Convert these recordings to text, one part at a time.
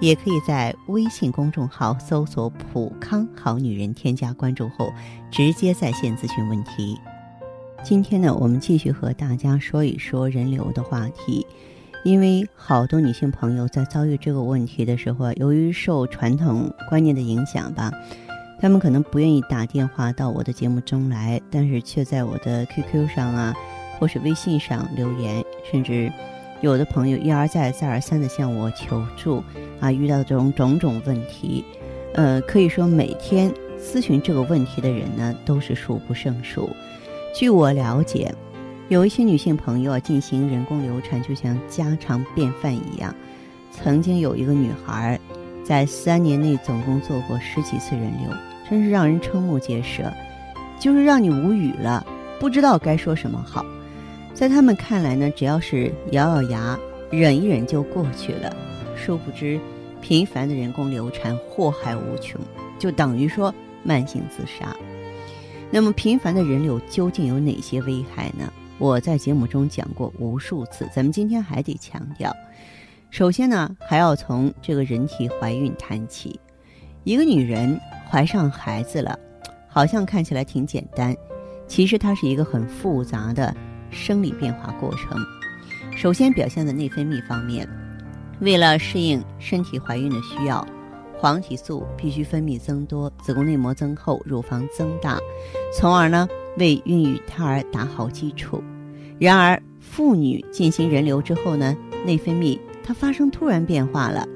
也可以在微信公众号搜索“普康好女人”，添加关注后直接在线咨询问题。今天呢，我们继续和大家说一说人流的话题。因为好多女性朋友在遭遇这个问题的时候啊，由于受传统观念的影响吧，她们可能不愿意打电话到我的节目中来，但是却在我的 QQ 上啊，或是微信上留言，甚至。有的朋友一而再、再而三的向我求助，啊，遇到这种种种问题，呃，可以说每天咨询这个问题的人呢，都是数不胜数。据我了解，有一些女性朋友啊，进行人工流产就像家常便饭一样。曾经有一个女孩，在三年内总共做过十几次人流，真是让人瞠目结舌，就是让你无语了，不知道该说什么好。在他们看来呢，只要是咬咬牙忍一忍就过去了。殊不知，频繁的人工流产祸害无穷，就等于说慢性自杀。那么，频繁的人流究竟有哪些危害呢？我在节目中讲过无数次，咱们今天还得强调。首先呢，还要从这个人体怀孕谈起。一个女人怀上孩子了，好像看起来挺简单，其实它是一个很复杂的。生理变化过程，首先表现在内分泌方面。为了适应身体怀孕的需要，黄体素必须分泌增多，子宫内膜增厚，乳房增大，从而呢为孕育胎儿打好基础。然而，妇女进行人流之后呢，内分泌它发生突然变化了，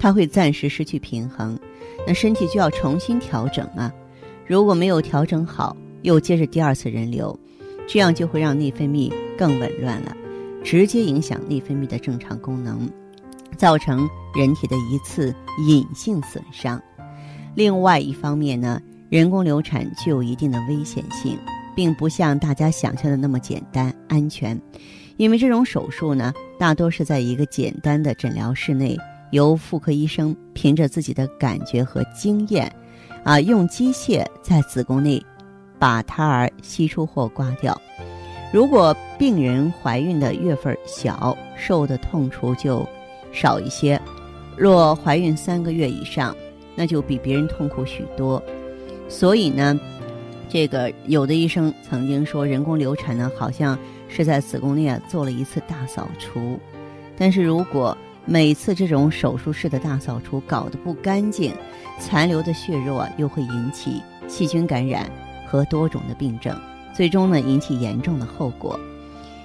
它会暂时失去平衡，那身体就要重新调整啊。如果没有调整好，又接着第二次人流。这样就会让内分泌更紊乱了，直接影响内分泌的正常功能，造成人体的一次隐性损伤。另外一方面呢，人工流产具有一定的危险性，并不像大家想象的那么简单安全。因为这种手术呢，大多是在一个简单的诊疗室内，由妇科医生凭着自己的感觉和经验，啊，用机械在子宫内。把胎儿吸出或刮掉。如果病人怀孕的月份小，受的痛楚就少一些；若怀孕三个月以上，那就比别人痛苦许多。所以呢，这个有的医生曾经说，人工流产呢，好像是在子宫内啊做了一次大扫除。但是如果每次这种手术式的大扫除搞得不干净，残留的血肉啊，又会引起细菌感染。和多种的病症，最终呢引起严重的后果。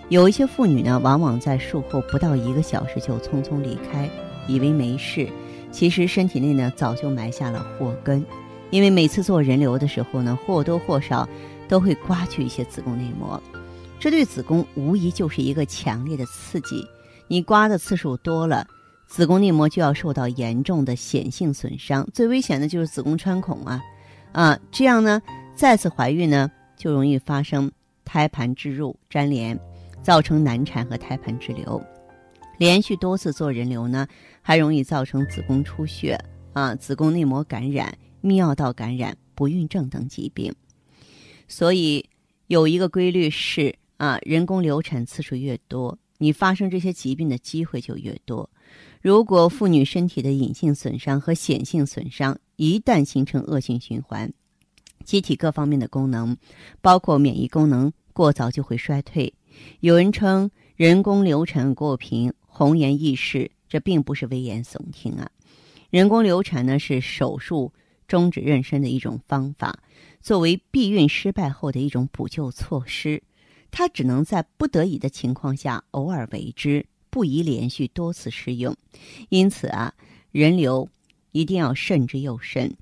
有一些妇女呢，往往在术后不到一个小时就匆匆离开，以为没事，其实身体内呢早就埋下了祸根。因为每次做人流的时候呢，或多或少都会刮去一些子宫内膜，这对子宫无疑就是一个强烈的刺激。你刮的次数多了，子宫内膜就要受到严重的显性损伤，最危险的就是子宫穿孔啊，啊，这样呢。再次怀孕呢，就容易发生胎盘置入粘连，造成难产和胎盘滞留。连续多次做人流呢，还容易造成子宫出血啊、子宫内膜感染、泌尿道感染、不孕症等疾病。所以有一个规律是啊，人工流产次数越多，你发生这些疾病的机会就越多。如果妇女身体的隐性损伤和显性损伤一旦形成恶性循环，机体各方面的功能，包括免疫功能，过早就会衰退。有人称人工流产过频、红颜易逝，这并不是危言耸听啊。人工流产呢是手术终止妊娠的一种方法，作为避孕失败后的一种补救措施，它只能在不得已的情况下偶尔为之，不宜连续多次施用。因此啊，人流一定要慎之又慎。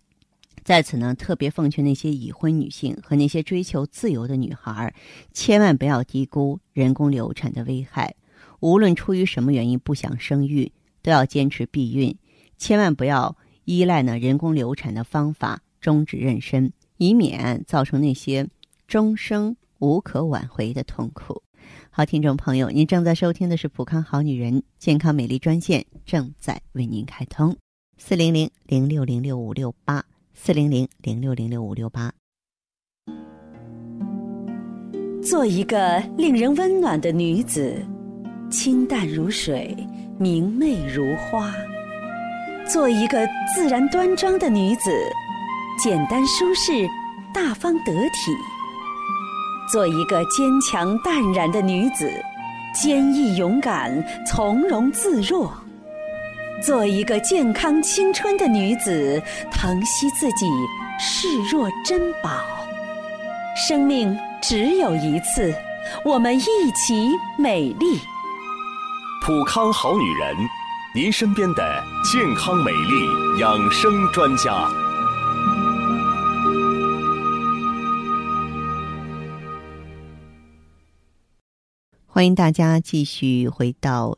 在此呢，特别奉劝那些已婚女性和那些追求自由的女孩，千万不要低估人工流产的危害。无论出于什么原因不想生育，都要坚持避孕，千万不要依赖呢人工流产的方法终止妊娠，以免造成那些终生无可挽回的痛苦。好，听众朋友，您正在收听的是《普康好女人健康美丽专线》，正在为您开通，四零零零六零六五六八，四零零零六零六五六八。做一个令人温暖的女子，清淡如水，明媚如花；做一个自然端庄的女子，简单舒适，大方得体。做一个坚强淡然的女子，坚毅勇敢，从容自若；做一个健康青春的女子，疼惜自己，视若珍宝。生命只有一次，我们一起美丽。普康好女人，您身边的健康美丽养生专家。欢迎大家继续回到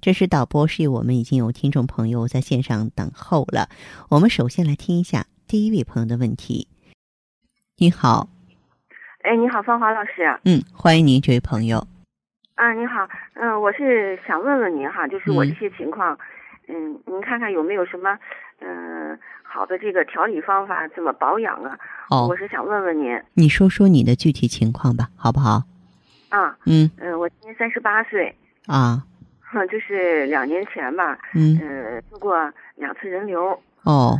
这是导播示意，我们已经有听众朋友在线上等候了。我们首先来听一下第一位朋友的问题。你好，哎，你好，芳华老师。嗯，欢迎您，这位朋友。啊，你好，嗯，我是想问问您哈，就是我这些情况，嗯，您看看有没有什么，嗯，好的这个调理方法，怎么保养啊？哦，我是想问问您。你说说你的具体情况吧，好不好？啊，嗯嗯，我今年三十八岁。啊。哼，就是两年前吧，嗯，呃，做过两次人流。哦。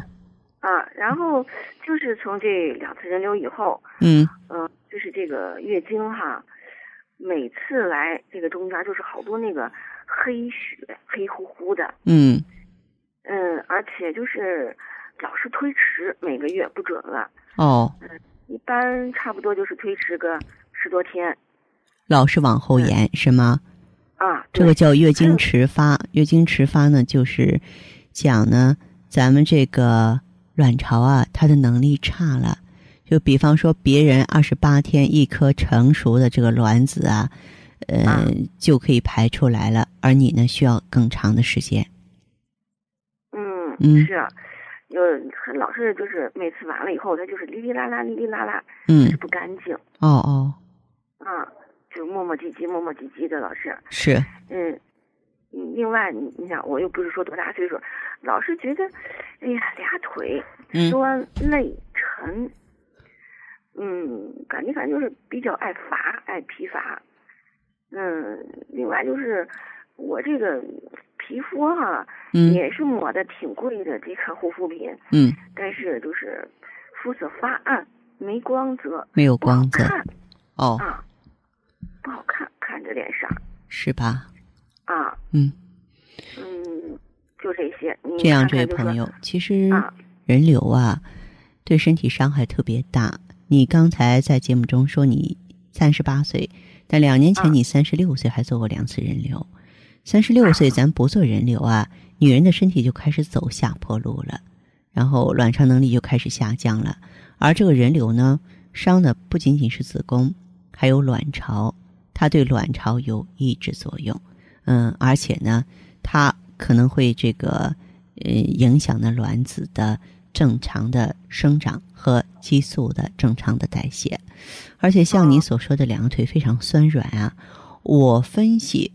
啊，然后就是从这两次人流以后，嗯，嗯，就是这个月经哈，每次来这个中间就是好多那个黑血，黑乎乎的。嗯。嗯，而且就是老是推迟，每个月不准了。哦。嗯，一般差不多就是推迟个十多天。老是往后延是吗？啊，这个叫月经迟发。月经迟发呢，就是讲呢，咱们这个卵巢啊，它的能力差了。就比方说，别人二十八天一颗成熟的这个卵子啊，呃，就可以排出来了，而你呢，需要更长的时间。嗯嗯，是，就老是就是每次完了以后，它就是哩哩啦啦，哩哩啦啦，嗯，不干净。哦哦。啊。就磨磨唧唧，磨磨唧唧的，老是是，嗯，另外，你你想，我又不是说多大岁数，老是觉得，哎呀，俩腿酸累沉，嗯，感觉反正就是比较爱乏，爱疲乏，嗯，另外就是我这个皮肤哈，嗯，也是抹的挺贵的这个护肤品，嗯，但是就是肤色发暗，没光泽，没有光泽，哦啊。不好看，看着脸上是吧？啊，嗯，嗯，就这些。这样，这位朋友，其实人流啊，对身体伤害特别大。你刚才在节目中说你三十八岁，但两年前你三十六岁还做过两次人流。三十六岁咱不做人流啊，女人的身体就开始走下坡路了，然后卵巢能力就开始下降了。而这个人流呢，伤的不仅仅是子宫，还有卵巢。它对卵巢有抑制作用，嗯，而且呢，它可能会这个呃影响呢卵子的正常的生长和激素的正常的代谢，而且像你所说的两个腿非常酸软啊，我分析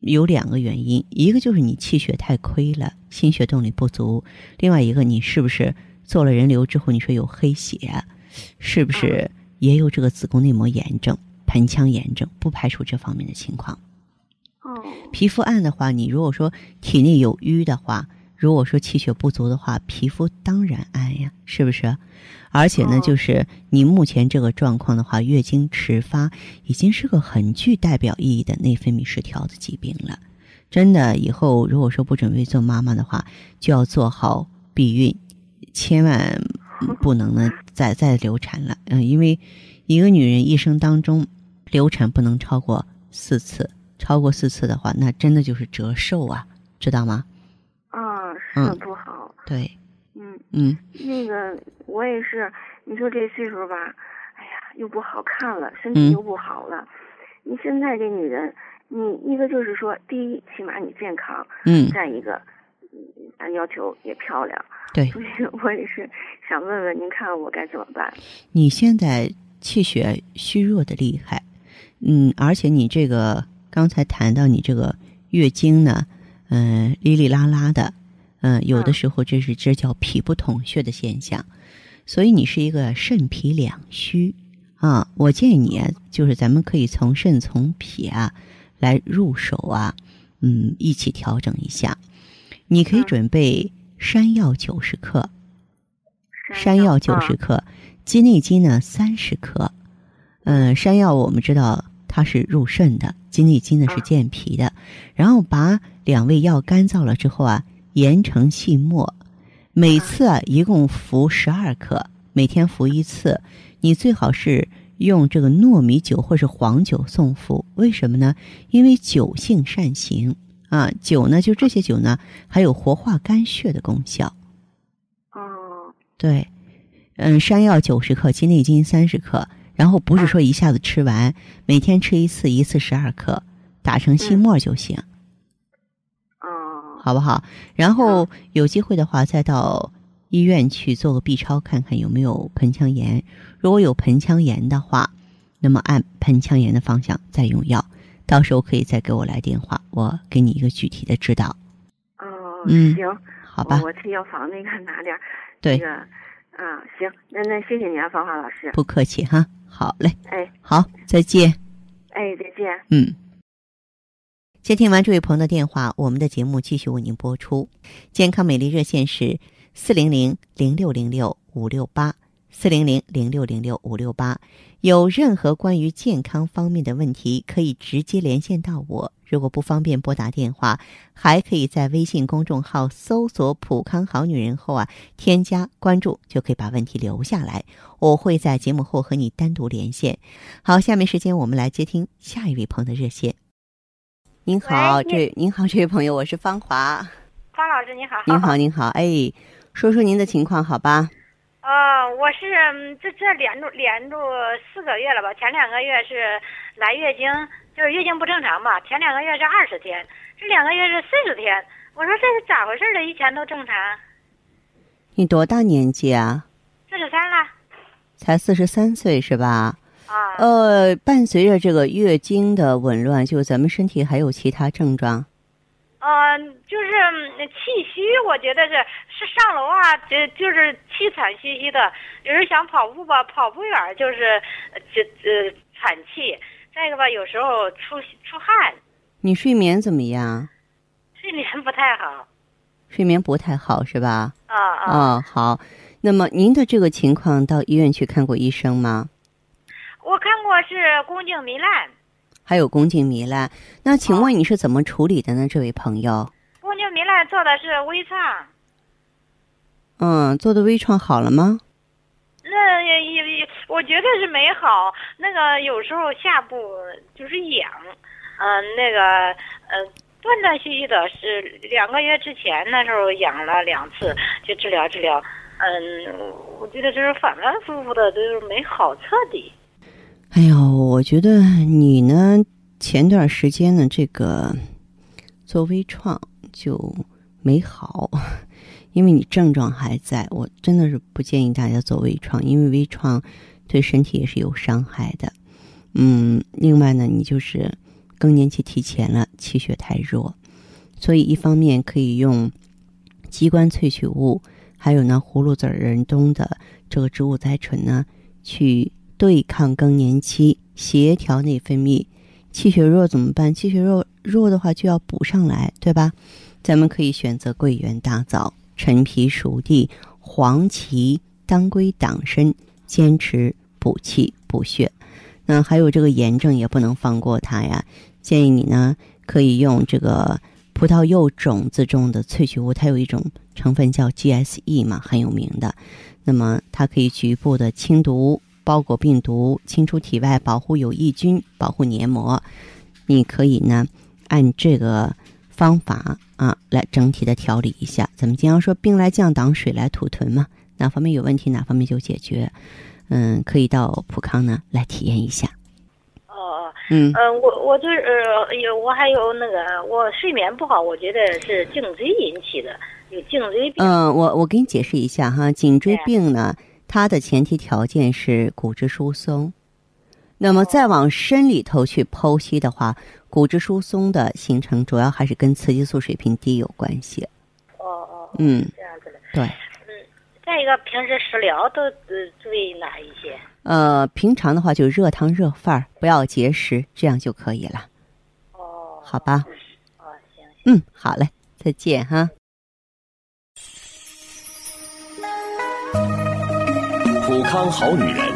有两个原因，一个就是你气血太亏了，心血动力不足；另外一个，你是不是做了人流之后，你说有黑血，是不是也有这个子宫内膜炎症？盆腔炎症不排除这方面的情况。哦，皮肤暗的话，你如果说体内有瘀的话，如果说气血不足的话，皮肤当然暗呀，是不是？而且呢，就是你目前这个状况的话，月经迟发已经是个很具代表意义的内分泌失调的疾病了。真的，以后如果说不准备做妈妈的话，就要做好避孕，千万不能呢再再流产了。嗯，因为一个女人一生当中。流产不能超过四次，超过四次的话，那真的就是折寿啊，知道吗？啊，是不好。对。嗯嗯。那个我也是，你说这岁数吧，哎呀，又不好看了，身体又不好了。你现在这女人，你一个就是说，第一，起码你健康。嗯。再一个，咱要求也漂亮。对。所以我也是想问问，您看我该怎么办？你现在气血虚弱的厉害，嗯，而且你这个刚才谈到你这个月经呢，嗯，哩哩啦啦的，嗯，有的时候这是这叫脾不统血的现象，所以你是一个肾脾两虚啊。我建议你就是咱们可以从肾从脾啊来入手啊，嗯，一起调整一下。你可以准备山药九十克。山药九十克，鸡内金呢三十克。嗯，山药我们知道它是入肾的，鸡内金呢是健脾的。然后把两味药干燥了之后啊，研成细末，每次啊一共服十二克，每天服一次。你最好是用这个糯米酒或是黄酒送服，为什么呢？因为酒性善行啊，酒呢就这些酒呢还有活化肝血的功效。哦对，嗯，山药九十克，鸡内金三十克，然后不是说一下子吃完，每天吃一次，一次十二克，打成细末就行。哦，好不好？然后有机会的话，再到医院去做个 B 超，看看有没有盆腔炎。如果有盆腔炎的话，那么按盆腔炎的方向再用药。到时候可以再给我来电话，我给你一个具体的指导。哦，嗯，行，好吧。我去药房那个拿点。对，啊，行，那那谢谢你啊，芳华老师。不客气哈，好嘞。哎，好，再见。哎，再见。嗯。接听完这位朋友的电话，我们的节目继续为您播出。健康美丽热线是四零零零六零六五六八四零零零六零六五六八。有任何关于健康方面的问题，可以直接连线到我。如果不方便拨打电话，还可以在微信公众号搜索“普康好女人”后啊，添加关注，就可以把问题留下来。我会在节目后和你单独连线。好，下面时间我们来接听下一位朋友的热线。您好，这您好，这位朋友，我是芳华。方老师，您好。您好，您好，哎，说说您的情况，好吧？呃，我是这这连着连着四个月了吧？前两个月是来月经，就是月经不正常吧？前两个月是二十天，这两个月是四十天。我说这是咋回事呢？以前都正常。你多大年纪啊？四十三了。才四十三岁是吧？啊。呃，伴随着这个月经的紊乱，就咱们身体还有其他症状？嗯，就是气虚，我觉得是是上楼啊，就就是气喘吁吁的。有时候想跑步吧，跑不远就是就呃喘气。再一个吧，有时候出出汗。你睡眠怎么样？睡眠不太好。睡眠不太好是吧？啊啊。哦，好。那么您的这个情况，到医院去看过医生吗？我看过，是宫颈糜烂。还有宫颈糜烂，那请问你是怎么处理的呢？这位朋友，宫颈糜烂做的是微创。嗯，做的微创好了吗？那也也，我觉得是没好。那个有时候下部就是痒，嗯，那个呃断断续续的，是两个月之前那时候痒了两次，就治疗治疗。嗯，我觉得这是反反复复的，就是没好彻底。哎呦，我觉得你呢，前段时间呢，这个做微创就没好，因为你症状还在。我真的是不建议大家做微创，因为微创对身体也是有伤害的。嗯，另外呢，你就是更年期提前了，气血太弱，所以一方面可以用鸡冠萃取物，还有呢葫芦籽仁冬的这个植物甾醇呢去。对抗更年期，协调内分泌，气血弱怎么办？气血弱弱的话就要补上来，对吧？咱们可以选择桂圆、大枣、陈皮、熟地、黄芪、当归、党参，坚持补气补血。那还有这个炎症也不能放过它呀。建议你呢可以用这个葡萄柚种子中的萃取物，它有一种成分叫 GSE 嘛，很有名的。那么它可以局部的清毒。包裹病毒，清除体外，保护有益菌，保护黏膜。你可以呢按这个方法啊来整体的调理一下。咱们经常说兵来将挡，水来土屯嘛，哪方面有问题哪方面就解决。嗯，可以到普康呢来体验一下。哦，嗯，呃，我我就是有我还有那个我睡眠不好，我觉得是颈椎引起的，有颈椎病。嗯，我我给你解释一下哈，颈椎病呢，它的前提条件是骨质疏松。那么再往深里头去剖析的话，骨质疏松的形成主要还是跟雌激素水平低有关系。哦哦，嗯，这样子的。对。再一个，平时食疗都呃注意哪一些？呃，平常的话就热汤热饭，不要节食，这样就可以了。哦，好吧。哦，行行。嗯，好嘞，再见哈。普康好女人，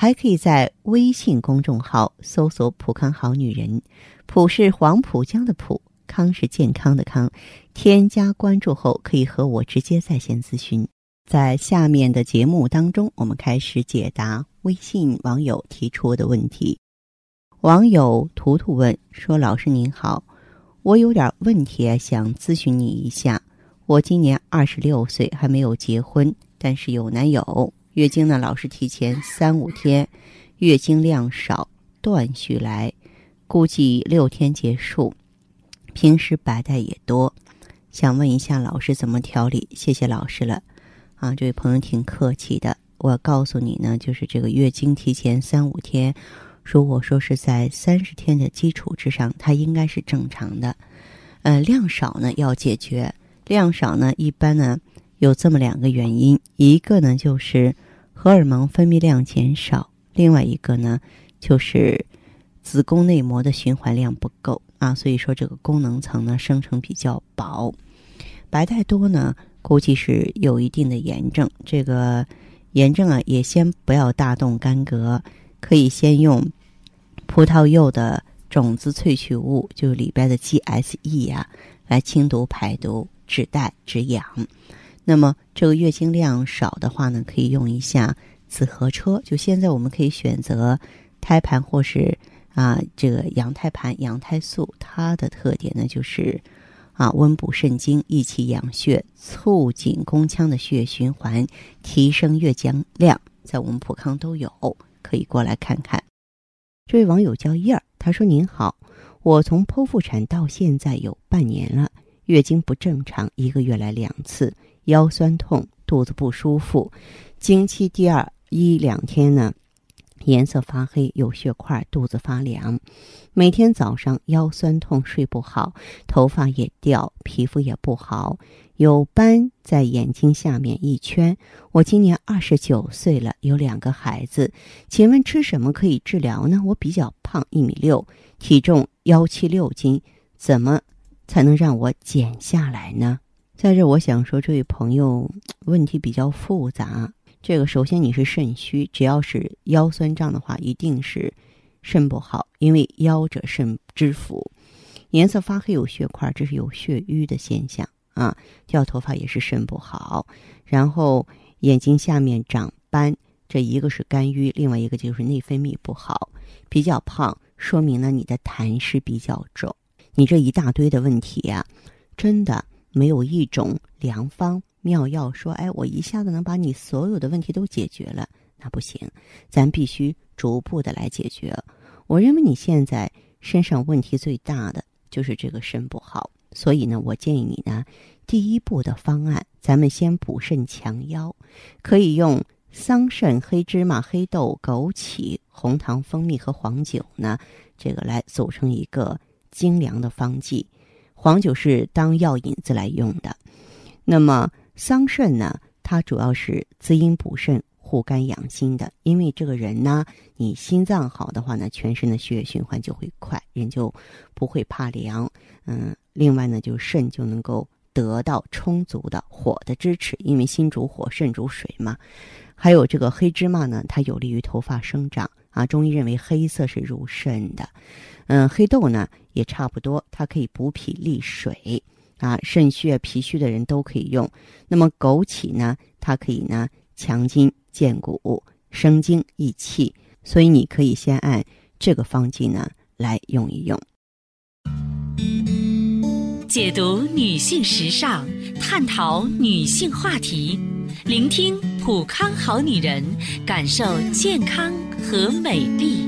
还可以在微信公众号搜索“普康好女人”，普是黄浦江的浦。康是健康的康，添加关注后可以和我直接在线咨询。在下面的节目当中，我们开始解答微信网友提出的问题。网友图图问说：“老师您好，我有点问题想咨询你一下。我今年二十六岁，还没有结婚，但是有男友，月经呢老是提前三五天，月经量少，断续来，估计六天结束。”平时白带也多，想问一下老师怎么调理？谢谢老师了。啊，这位朋友挺客气的。我告诉你呢，就是这个月经提前三五天，如果说是在三十天的基础之上，它应该是正常的。呃，量少呢要解决，量少呢一般呢有这么两个原因，一个呢就是荷尔蒙分泌量减少，另外一个呢就是子宫内膜的循环量不够。啊，所以说这个功能层呢生成比较薄，白带多呢，估计是有一定的炎症。这个炎症啊，也先不要大动干戈，可以先用葡萄柚的种子萃取物，就里边的 GSE 呀，来清毒排毒、止带止痒。那么这个月经量少的话呢，可以用一下紫河车。就现在我们可以选择胎盘或是。啊，这个羊胎盘、羊胎素，它的特点呢就是，啊，温补肾精、益气养血、促进宫腔的血液循环、提升月经量，在我们普康都有，可以过来看看。这位网友叫燕儿，他说：“您好，我从剖腹产到现在有半年了，月经不正常，一个月来两次，腰酸痛，肚子不舒服，经期第二一两天呢。”颜色发黑，有血块，肚子发凉，每天早上腰酸痛，睡不好，头发也掉，皮肤也不好，有斑在眼睛下面一圈。我今年二十九岁了，有两个孩子，请问吃什么可以治疗呢？我比较胖，一米六，体重幺七六斤，怎么才能让我减下来呢？在这，我想说，这位朋友问题比较复杂。这个首先你是肾虚，只要是腰酸胀的话，一定是肾不好，因为腰者肾之府。颜色发黑有血块，这是有血瘀的现象啊。掉头发也是肾不好，然后眼睛下面长斑，这一个是肝郁，另外一个就是内分泌不好。比较胖，说明呢你的痰湿比较重。你这一大堆的问题呀，真的没有一种良方。妙药说：“哎，我一下子能把你所有的问题都解决了，那不行，咱必须逐步的来解决。我认为你现在身上问题最大的就是这个肾不好。所以呢，我建议你呢，第一步的方案，咱们先补肾强腰，可以用桑葚、黑芝麻、黑豆、枸杞、红糖、蜂蜜和黄酒呢，这个来组成一个精良的方剂。黄酒是当药引子来用的，那么桑葚呢，它主要是滋阴补肾、护肝养心的。因为这个人呢，你心脏好的话呢，全身的血液循环就会快，人就不会怕凉。嗯。另外呢，就肾就能够得到充足的火的支持，因为心主火，肾主水嘛。还有这个黑芝麻呢，它有利于头发生长啊。中医认为黑色是入肾的，嗯，黑豆呢也差不多，它可以补脾利水啊，肾虚脾虚的人都可以用。那么枸杞呢，它可以呢强筋健骨、生精益气，所以你可以先按这个方剂呢来用一用。解读女性时尚，探讨女性话题，聆听普康好女人，感受健康和美丽。